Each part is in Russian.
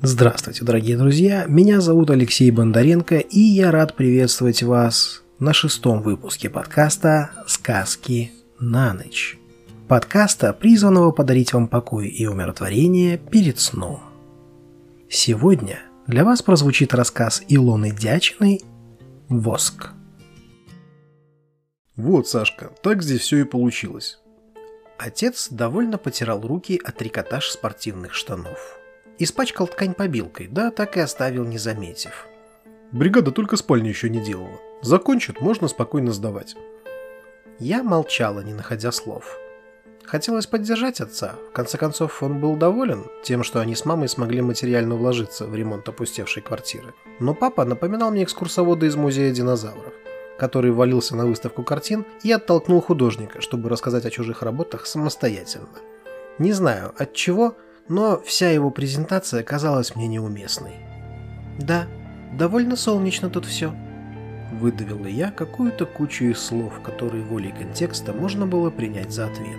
Здравствуйте, дорогие друзья, меня зовут Алексей Бондаренко, и я рад приветствовать вас на шестом выпуске подкаста «Сказки на ночь». Подкаста, призванного подарить вам покой и умиротворение перед сном. Сегодня для вас прозвучит рассказ Илоны Дячиной «Воск». Вот, Сашка, так здесь все и получилось. Отец довольно потирал руки от трикотаж спортивных штанов. Испачкал ткань побилкой, да так и оставил, не заметив. Бригада только спальню еще не делала. Закончит, можно спокойно сдавать. Я молчала, не находя слов. Хотелось поддержать отца. В конце концов, он был доволен тем, что они с мамой смогли материально вложиться в ремонт опустевшей квартиры. Но папа напоминал мне экскурсовода из музея динозавров, который валился на выставку картин и оттолкнул художника, чтобы рассказать о чужих работах самостоятельно. Не знаю, от чего, но вся его презентация казалась мне неуместной. «Да, довольно солнечно тут все», — выдавила я какую-то кучу из слов, которые волей контекста можно было принять за ответ.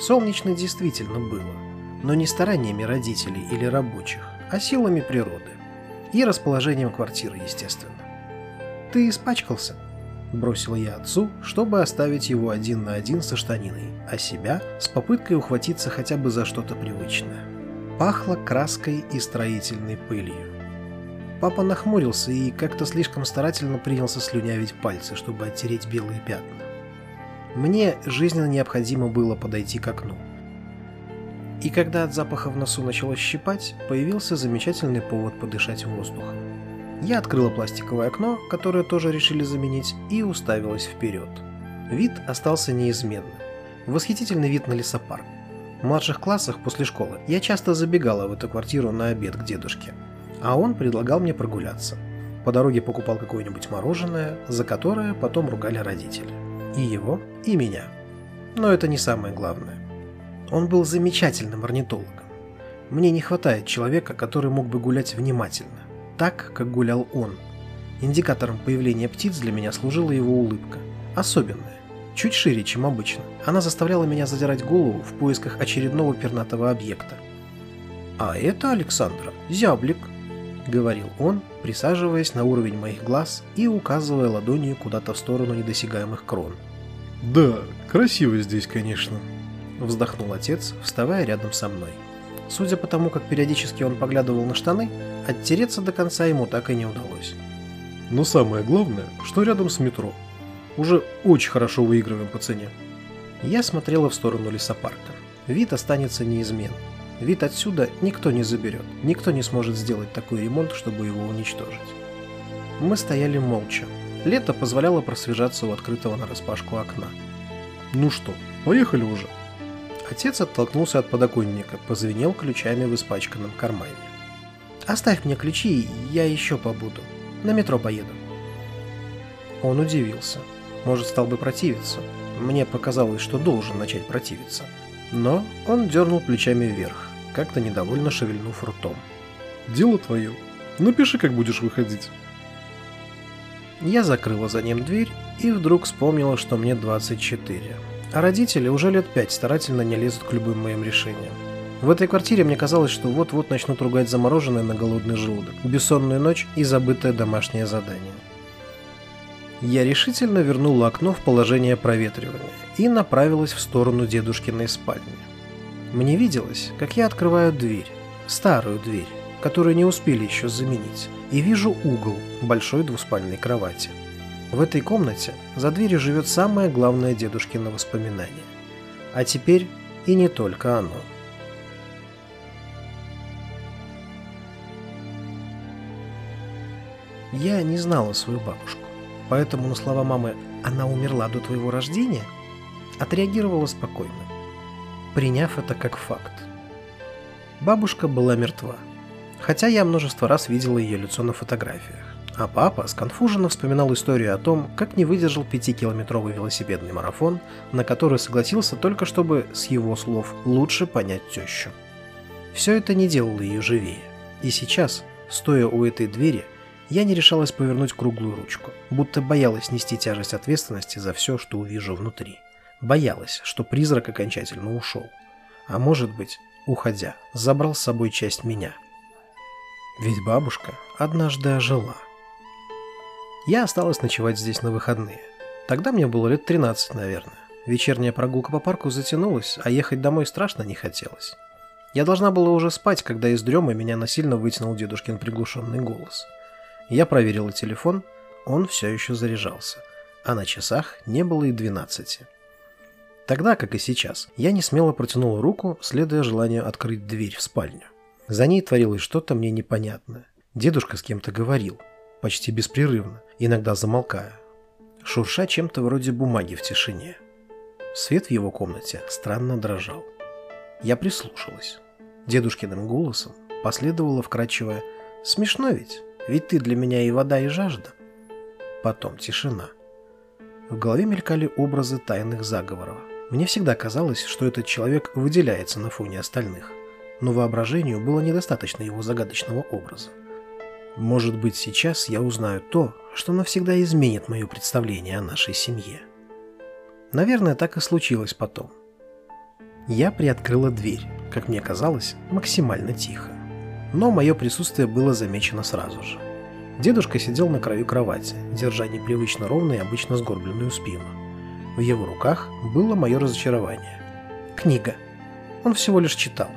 Солнечно действительно было, но не стараниями родителей или рабочих, а силами природы. И расположением квартиры, естественно. «Ты испачкался?» – бросила я отцу, чтобы оставить его один на один со штаниной, а себя с попыткой ухватиться хотя бы за что-то привычное. Пахло краской и строительной пылью. Папа нахмурился и как-то слишком старательно принялся слюнявить пальцы, чтобы оттереть белые пятна. Мне жизненно необходимо было подойти к окну. И когда от запаха в носу начало щипать, появился замечательный повод подышать воздухом. Я открыла пластиковое окно, которое тоже решили заменить, и уставилась вперед. Вид остался неизменным. Восхитительный вид на лесопарк. В младших классах после школы я часто забегала в эту квартиру на обед к дедушке, а он предлагал мне прогуляться. По дороге покупал какое-нибудь мороженое, за которое потом ругали родители. И его, и меня. Но это не самое главное. Он был замечательным орнитологом. Мне не хватает человека, который мог бы гулять внимательно, так, как гулял он. Индикатором появления птиц для меня служила его улыбка. Особенная чуть шире, чем обычно. Она заставляла меня задирать голову в поисках очередного пернатого объекта. «А это, Александра, зяблик», — говорил он, присаживаясь на уровень моих глаз и указывая ладонью куда-то в сторону недосягаемых крон. «Да, красиво здесь, конечно», — вздохнул отец, вставая рядом со мной. Судя по тому, как периодически он поглядывал на штаны, оттереться до конца ему так и не удалось. «Но самое главное, что рядом с метро», уже очень хорошо выигрываем по цене. Я смотрела в сторону лесопарка. Вид останется неизменным. Вид отсюда никто не заберет. Никто не сможет сделать такой ремонт, чтобы его уничтожить. Мы стояли молча. Лето позволяло просвежаться у открытого нараспашку окна. «Ну что, поехали уже?» Отец оттолкнулся от подоконника, позвенел ключами в испачканном кармане. «Оставь мне ключи, я еще побуду. На метро поеду». Он удивился. Может, стал бы противиться. Мне показалось, что должен начать противиться. Но он дернул плечами вверх, как-то недовольно шевельнув ртом. «Дело твое. Напиши, как будешь выходить». Я закрыла за ним дверь и вдруг вспомнила, что мне 24. А родители уже лет пять старательно не лезут к любым моим решениям. В этой квартире мне казалось, что вот-вот начнут ругать замороженное на голодный желудок, бессонную ночь и забытое домашнее задание. Я решительно вернула окно в положение проветривания и направилась в сторону дедушкиной спальни. Мне виделось, как я открываю дверь, старую дверь, которую не успели еще заменить, и вижу угол большой двуспальной кровати. В этой комнате за дверью живет самое главное дедушкино воспоминание. А теперь и не только оно. Я не знала свою бабушку. Поэтому на слова мамы «она умерла до твоего рождения» отреагировала спокойно, приняв это как факт. Бабушка была мертва, хотя я множество раз видела ее лицо на фотографиях. А папа сконфуженно вспоминал историю о том, как не выдержал пятикилометровый велосипедный марафон, на который согласился только чтобы, с его слов, лучше понять тещу. Все это не делало ее живее. И сейчас, стоя у этой двери, я не решалась повернуть круглую ручку, будто боялась нести тяжесть ответственности за все, что увижу внутри. Боялась, что призрак окончательно ушел. А может быть, уходя, забрал с собой часть меня. Ведь бабушка однажды ожила. Я осталась ночевать здесь на выходные. Тогда мне было лет 13, наверное. Вечерняя прогулка по парку затянулась, а ехать домой страшно не хотелось. Я должна была уже спать, когда из дремы меня насильно вытянул дедушкин приглушенный голос. Я проверила телефон, он все еще заряжался, а на часах не было и 12. Тогда, как и сейчас, я не смело протянула руку, следуя желанию открыть дверь в спальню. За ней творилось что-то мне непонятное. Дедушка с кем-то говорил, почти беспрерывно, иногда замолкая, шурша чем-то вроде бумаги в тишине. Свет в его комнате странно дрожал. Я прислушалась. Дедушкиным голосом последовало вкрадчивое «Смешно ведь, ведь ты для меня и вода, и жажда». Потом тишина. В голове мелькали образы тайных заговоров. Мне всегда казалось, что этот человек выделяется на фоне остальных, но воображению было недостаточно его загадочного образа. Может быть, сейчас я узнаю то, что навсегда изменит мое представление о нашей семье. Наверное, так и случилось потом. Я приоткрыла дверь, как мне казалось, максимально тихо. Но мое присутствие было замечено сразу же. Дедушка сидел на краю кровати, держа непривычно ровную и обычно сгорбленную спину. В его руках было мое разочарование. Книга. Он всего лишь читал.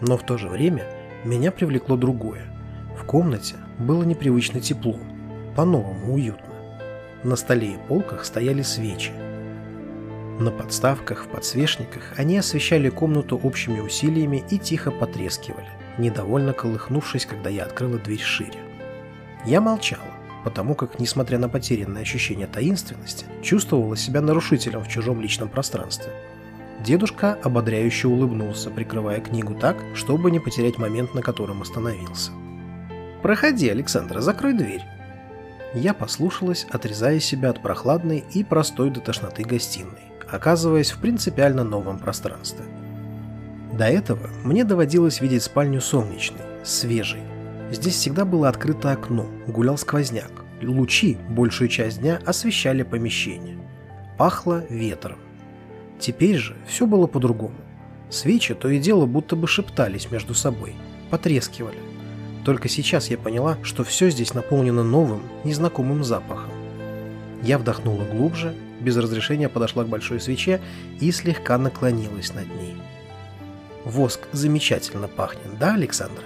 Но в то же время меня привлекло другое. В комнате было непривычно тепло, по-новому уютно. На столе и полках стояли свечи, на подставках, в подсвечниках они освещали комнату общими усилиями и тихо потрескивали, недовольно колыхнувшись, когда я открыла дверь шире. Я молчала, потому как, несмотря на потерянное ощущение таинственности, чувствовала себя нарушителем в чужом личном пространстве. Дедушка ободряюще улыбнулся, прикрывая книгу так, чтобы не потерять момент, на котором остановился. «Проходи, Александра, закрой дверь». Я послушалась, отрезая себя от прохладной и простой до тошноты гостиной оказываясь в принципиально новом пространстве. До этого мне доводилось видеть спальню солнечной, свежей. Здесь всегда было открыто окно, гулял сквозняк. Лучи большую часть дня освещали помещение. Пахло ветром. Теперь же все было по-другому. Свечи то и дело будто бы шептались между собой, потрескивали. Только сейчас я поняла, что все здесь наполнено новым, незнакомым запахом. Я вдохнула глубже без разрешения подошла к большой свече и слегка наклонилась над ней. «Воск замечательно пахнет, да, Александра?»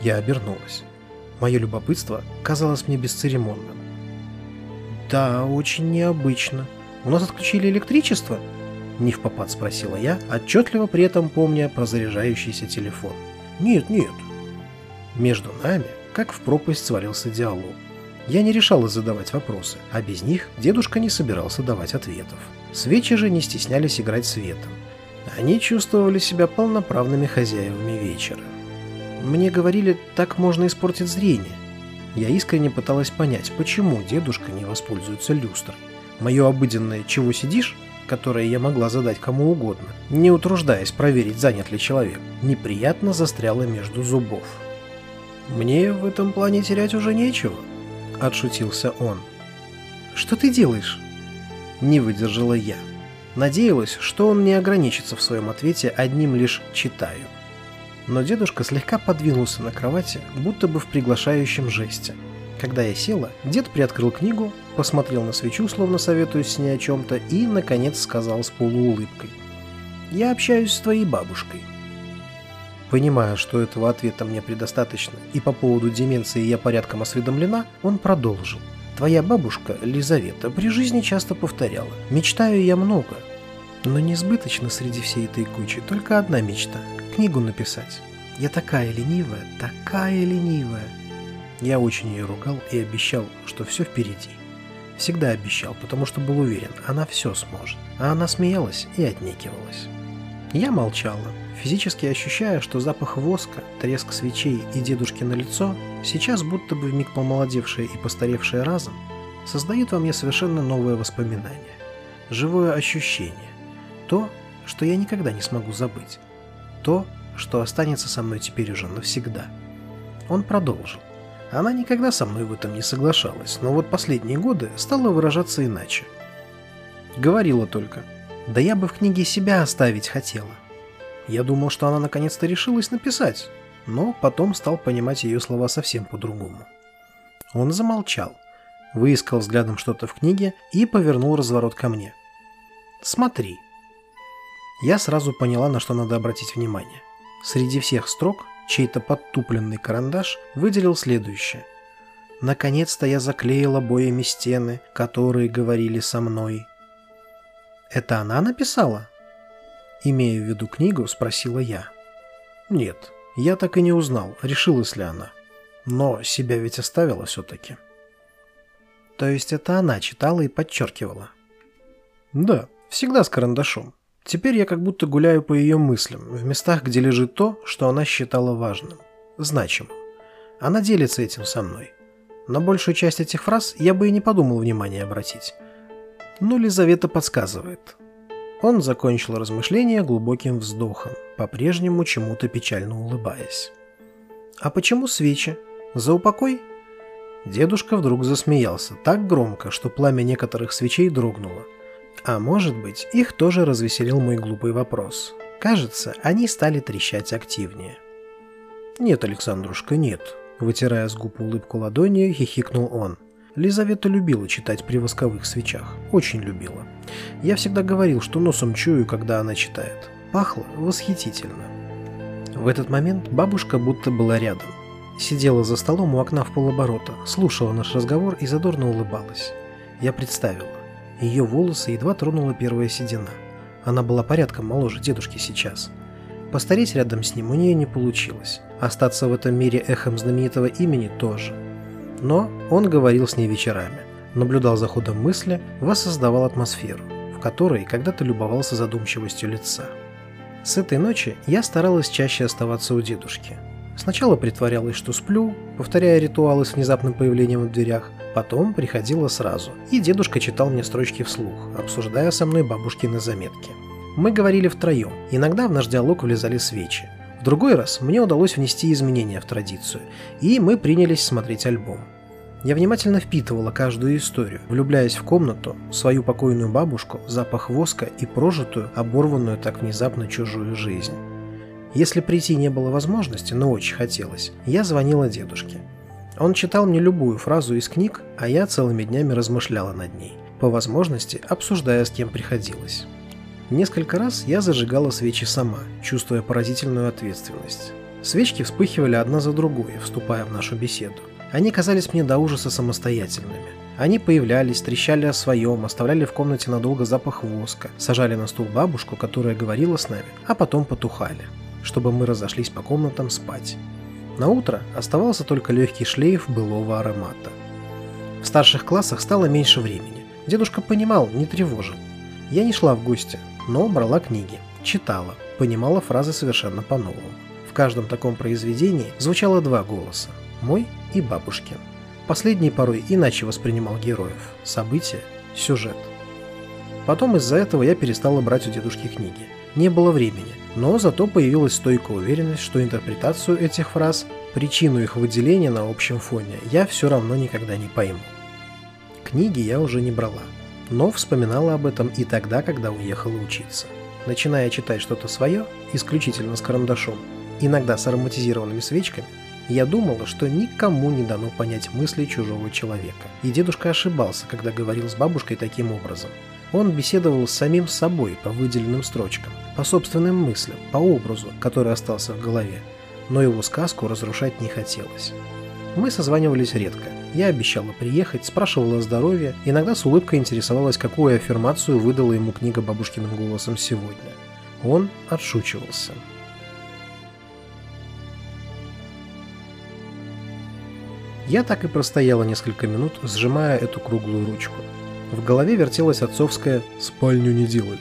Я обернулась. Мое любопытство казалось мне бесцеремонным. «Да, очень необычно. У нас отключили электричество?» Не в попад спросила я, отчетливо при этом помня про заряжающийся телефон. «Нет, нет». Между нами, как в пропасть, свалился диалог. Я не решалась задавать вопросы, а без них дедушка не собирался давать ответов. Свечи же не стеснялись играть светом. Они чувствовали себя полноправными хозяевами вечера. Мне говорили, так можно испортить зрение. Я искренне пыталась понять, почему дедушка не воспользуется люстрой. Мое обыденное «чего сидишь?» которое я могла задать кому угодно, не утруждаясь проверить, занят ли человек, неприятно застряло между зубов. Мне в этом плане терять уже нечего отшутился он. «Что ты делаешь?» Не выдержала я. Надеялась, что он не ограничится в своем ответе одним лишь «читаю». Но дедушка слегка подвинулся на кровати, будто бы в приглашающем жесте. Когда я села, дед приоткрыл книгу, посмотрел на свечу, словно советуясь с ней о чем-то, и, наконец, сказал с полуулыбкой. «Я общаюсь с твоей бабушкой. Понимая, что этого ответа мне предостаточно, и по поводу деменции я порядком осведомлена, он продолжил. Твоя бабушка, Лизавета, при жизни часто повторяла «Мечтаю я много». Но несбыточно среди всей этой кучи только одна мечта – книгу написать. Я такая ленивая, такая ленивая. Я очень ее ругал и обещал, что все впереди. Всегда обещал, потому что был уверен, она все сможет. А она смеялась и отнекивалась. Я молчала, физически ощущая, что запах воска, треск свечей и дедушкино лицо, сейчас будто бы вмиг помолодевшее и постаревшее разом, создают во мне совершенно новое воспоминание, живое ощущение, то, что я никогда не смогу забыть, то, что останется со мной теперь уже навсегда. Он продолжил. Она никогда со мной в этом не соглашалась, но вот последние годы стала выражаться иначе. Говорила только – да я бы в книге себя оставить хотела. Я думал, что она наконец-то решилась написать. но потом стал понимать ее слова совсем по-другому. Он замолчал, выискал взглядом что-то в книге и повернул разворот ко мне. «Смотри». Я сразу поняла, на что надо обратить внимание. Среди всех строк чей-то подтупленный карандаш выделил следующее. «Наконец-то я заклеила обоями стены, которые говорили со мной». «Это она написала?» Имея в виду книгу, спросила я. «Нет, я так и не узнал, решилась ли она. Но себя ведь оставила все-таки». То есть это она читала и подчеркивала? Да, всегда с карандашом. Теперь я как будто гуляю по ее мыслям, в местах, где лежит то, что она считала важным, значимым. Она делится этим со мной. На большую часть этих фраз я бы и не подумал внимания обратить. Но Лизавета подсказывает. Он закончил размышление глубоким вздохом, по-прежнему чему-то печально улыбаясь. «А почему свечи? За упокой?» Дедушка вдруг засмеялся так громко, что пламя некоторых свечей дрогнуло. А может быть, их тоже развеселил мой глупый вопрос. Кажется, они стали трещать активнее. «Нет, Александрушка, нет», – вытирая с губ улыбку ладонью, хихикнул он. Лизавета любила читать при восковых свечах. Очень любила. Я всегда говорил, что носом чую, когда она читает. Пахло восхитительно. В этот момент бабушка будто была рядом. Сидела за столом у окна в полоборота, слушала наш разговор и задорно улыбалась. Я представила. Ее волосы едва тронула первая седина. Она была порядком моложе дедушки сейчас. Постареть рядом с ним у нее не получилось. Остаться в этом мире эхом знаменитого имени тоже. Но он говорил с ней вечерами, наблюдал за ходом мысли, воссоздавал атмосферу, в которой когда-то любовался задумчивостью лица. С этой ночи я старалась чаще оставаться у дедушки – Сначала притворялась, что сплю, повторяя ритуалы с внезапным появлением в дверях, потом приходила сразу, и дедушка читал мне строчки вслух, обсуждая со мной бабушкины заметки. Мы говорили втроем, иногда в наш диалог влезали свечи. В другой раз мне удалось внести изменения в традицию, и мы принялись смотреть альбом. Я внимательно впитывала каждую историю, влюбляясь в комнату, свою покойную бабушку, запах воска и прожитую, оборванную так внезапно чужую жизнь. Если прийти не было возможности, но очень хотелось, я звонила дедушке. Он читал мне любую фразу из книг, а я целыми днями размышляла над ней, по возможности обсуждая с кем приходилось. Несколько раз я зажигала свечи сама, чувствуя поразительную ответственность. Свечки вспыхивали одна за другой, вступая в нашу беседу. Они казались мне до ужаса самостоятельными. Они появлялись, трещали о своем, оставляли в комнате надолго запах воска, сажали на стул бабушку, которая говорила с нами, а потом потухали чтобы мы разошлись по комнатам спать. На утро оставался только легкий шлейф былого аромата. В старших классах стало меньше времени. Дедушка понимал, не тревожил. Я не шла в гости, но брала книги, читала, понимала фразы совершенно по-новому. В каждом таком произведении звучало два голоса – мой и бабушкин. Последний порой иначе воспринимал героев, события, сюжет. Потом из-за этого я перестала брать у дедушки книги. Не было времени, но зато появилась стойкая уверенность, что интерпретацию этих фраз, причину их выделения на общем фоне, я все равно никогда не пойму. Книги я уже не брала, но вспоминала об этом и тогда, когда уехала учиться. Начиная читать что-то свое, исключительно с карандашом, иногда с ароматизированными свечками, я думала, что никому не дано понять мысли чужого человека. И дедушка ошибался, когда говорил с бабушкой таким образом. Он беседовал с самим собой по выделенным строчкам, по собственным мыслям, по образу, который остался в голове, но его сказку разрушать не хотелось. Мы созванивались редко. Я обещала приехать, спрашивала о здоровье, иногда с улыбкой интересовалась, какую аффирмацию выдала ему книга бабушкиным голосом сегодня. Он отшучивался. Я так и простояла несколько минут, сжимая эту круглую ручку. В голове вертелась отцовская «спальню не делали».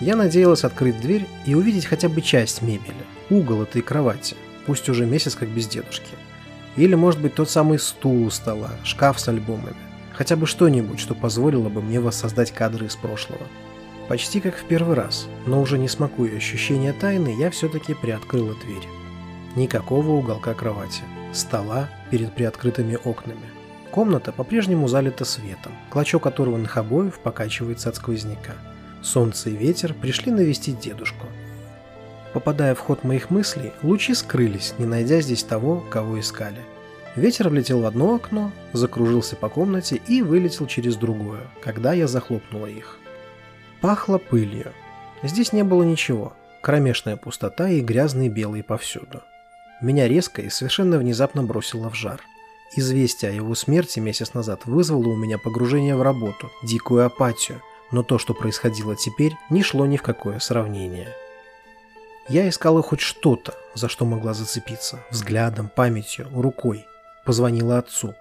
Я надеялась открыть дверь и увидеть хотя бы часть мебели, угол этой кровати, пусть уже месяц как без дедушки. Или, может быть, тот самый стул у стола, шкаф с альбомами. Хотя бы что-нибудь, что позволило бы мне воссоздать кадры из прошлого. Почти как в первый раз, но уже не смакуя ощущения тайны, я все-таки приоткрыла дверь. Никакого уголка кровати, стола перед приоткрытыми окнами. Комната по-прежнему залита светом, клочок оторванных обоев покачивается от сквозняка. Солнце и ветер пришли навестить дедушку. Попадая в ход моих мыслей, лучи скрылись, не найдя здесь того, кого искали. Ветер влетел в одно окно, закружился по комнате и вылетел через другое, когда я захлопнула их. Пахло пылью. Здесь не было ничего. Кромешная пустота и грязные белые повсюду. Меня резко и совершенно внезапно бросило в жар. Известие о его смерти месяц назад вызвало у меня погружение в работу, дикую апатию, но то, что происходило теперь, не шло ни в какое сравнение. Я искала хоть что-то, за что могла зацепиться. Взглядом, памятью, рукой. Позвонила отцу.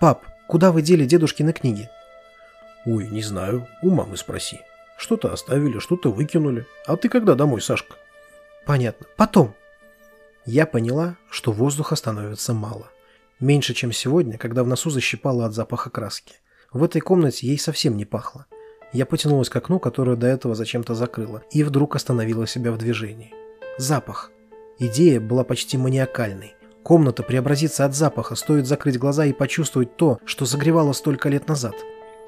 «Пап, куда вы дели дедушкины книги?» «Ой, не знаю. У мамы спроси. Что-то оставили, что-то выкинули. А ты когда домой, Сашка?» «Понятно. Потом». Я поняла, что воздуха становится мало. Меньше, чем сегодня, когда в носу защипало от запаха краски. В этой комнате ей совсем не пахло. Я потянулась к окну, которое до этого зачем-то закрыла, и вдруг остановила себя в движении. Запах. Идея была почти маниакальной. Комната преобразится от запаха, стоит закрыть глаза и почувствовать то, что загревало столько лет назад.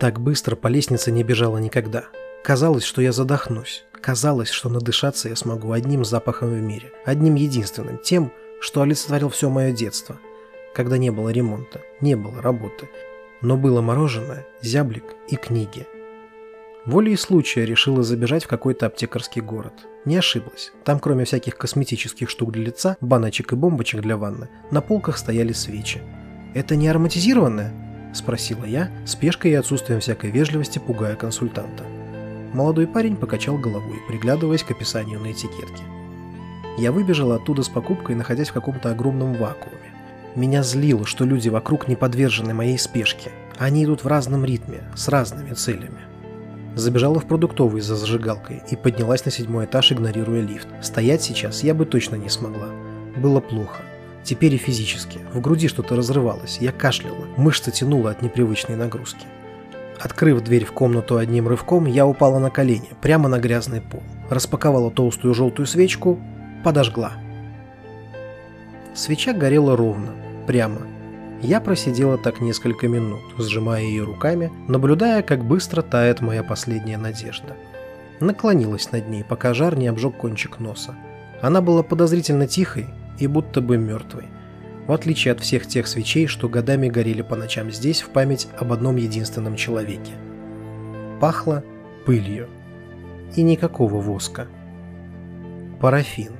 Так быстро по лестнице не бежала никогда. Казалось, что я задохнусь. Казалось, что надышаться я смогу одним запахом в мире. Одним единственным. Тем, что олицетворил все мое детство. Когда не было ремонта, не было работы. Но было мороженое, зяблик и книги – Волей случая решила забежать в какой-то аптекарский город. Не ошиблась. Там, кроме всяких косметических штук для лица, баночек и бомбочек для ванны, на полках стояли свечи. «Это не ароматизированное?» – спросила я, спешкой и отсутствием всякой вежливости пугая консультанта. Молодой парень покачал головой, приглядываясь к описанию на этикетке. Я выбежала оттуда с покупкой, находясь в каком-то огромном вакууме. Меня злило, что люди вокруг не подвержены моей спешке. Они идут в разном ритме, с разными целями. Забежала в продуктовый за зажигалкой и поднялась на седьмой этаж, игнорируя лифт. Стоять сейчас я бы точно не смогла. Было плохо. Теперь и физически. В груди что-то разрывалось. Я кашляла. Мышцы тянула от непривычной нагрузки. Открыв дверь в комнату одним рывком, я упала на колени, прямо на грязный пол. Распаковала толстую желтую свечку, подожгла. Свеча горела ровно, прямо, я просидела так несколько минут, сжимая ее руками, наблюдая, как быстро тает моя последняя надежда. Наклонилась над ней, пока жар не обжег кончик носа. Она была подозрительно тихой и будто бы мертвой, в отличие от всех тех свечей, что годами горели по ночам здесь в память об одном единственном человеке. Пахло пылью. И никакого воска. Парафин.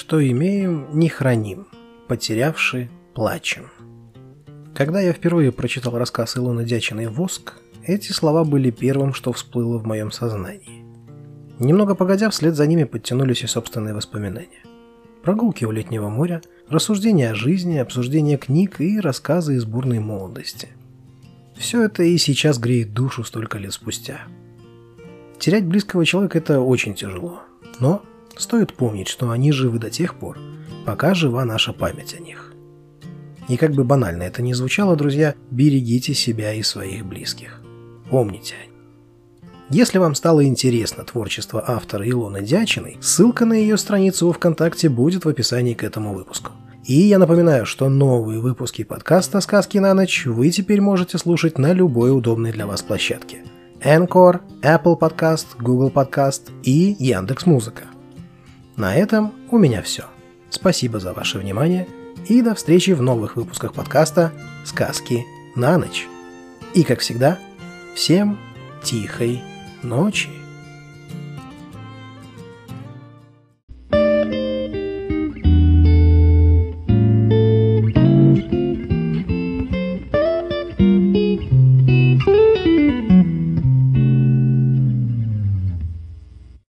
Что имеем, не храним, потерявши, плачем. Когда я впервые прочитал рассказ Илоны Дячиной «Воск», эти слова были первым, что всплыло в моем сознании. Немного погодя, вслед за ними подтянулись и собственные воспоминания. Прогулки у летнего моря, рассуждения о жизни, обсуждение книг и рассказы из бурной молодости. Все это и сейчас греет душу столько лет спустя. Терять близкого человека – это очень тяжело. Но Стоит помнить, что они живы до тех пор, пока жива наша память о них. И как бы банально это ни звучало, друзья, берегите себя и своих близких. Помните. Если вам стало интересно творчество автора Илоны Дячиной, ссылка на ее страницу ВКонтакте будет в описании к этому выпуску. И я напоминаю, что новые выпуски подкаста «Сказки на ночь» вы теперь можете слушать на любой удобной для вас площадке. Anchor, Apple Podcast, Google Podcast и Яндекс.Музыка. На этом у меня все. Спасибо за ваше внимание и до встречи в новых выпусках подкаста «Сказки на ночь». И, как всегда, всем тихой ночи.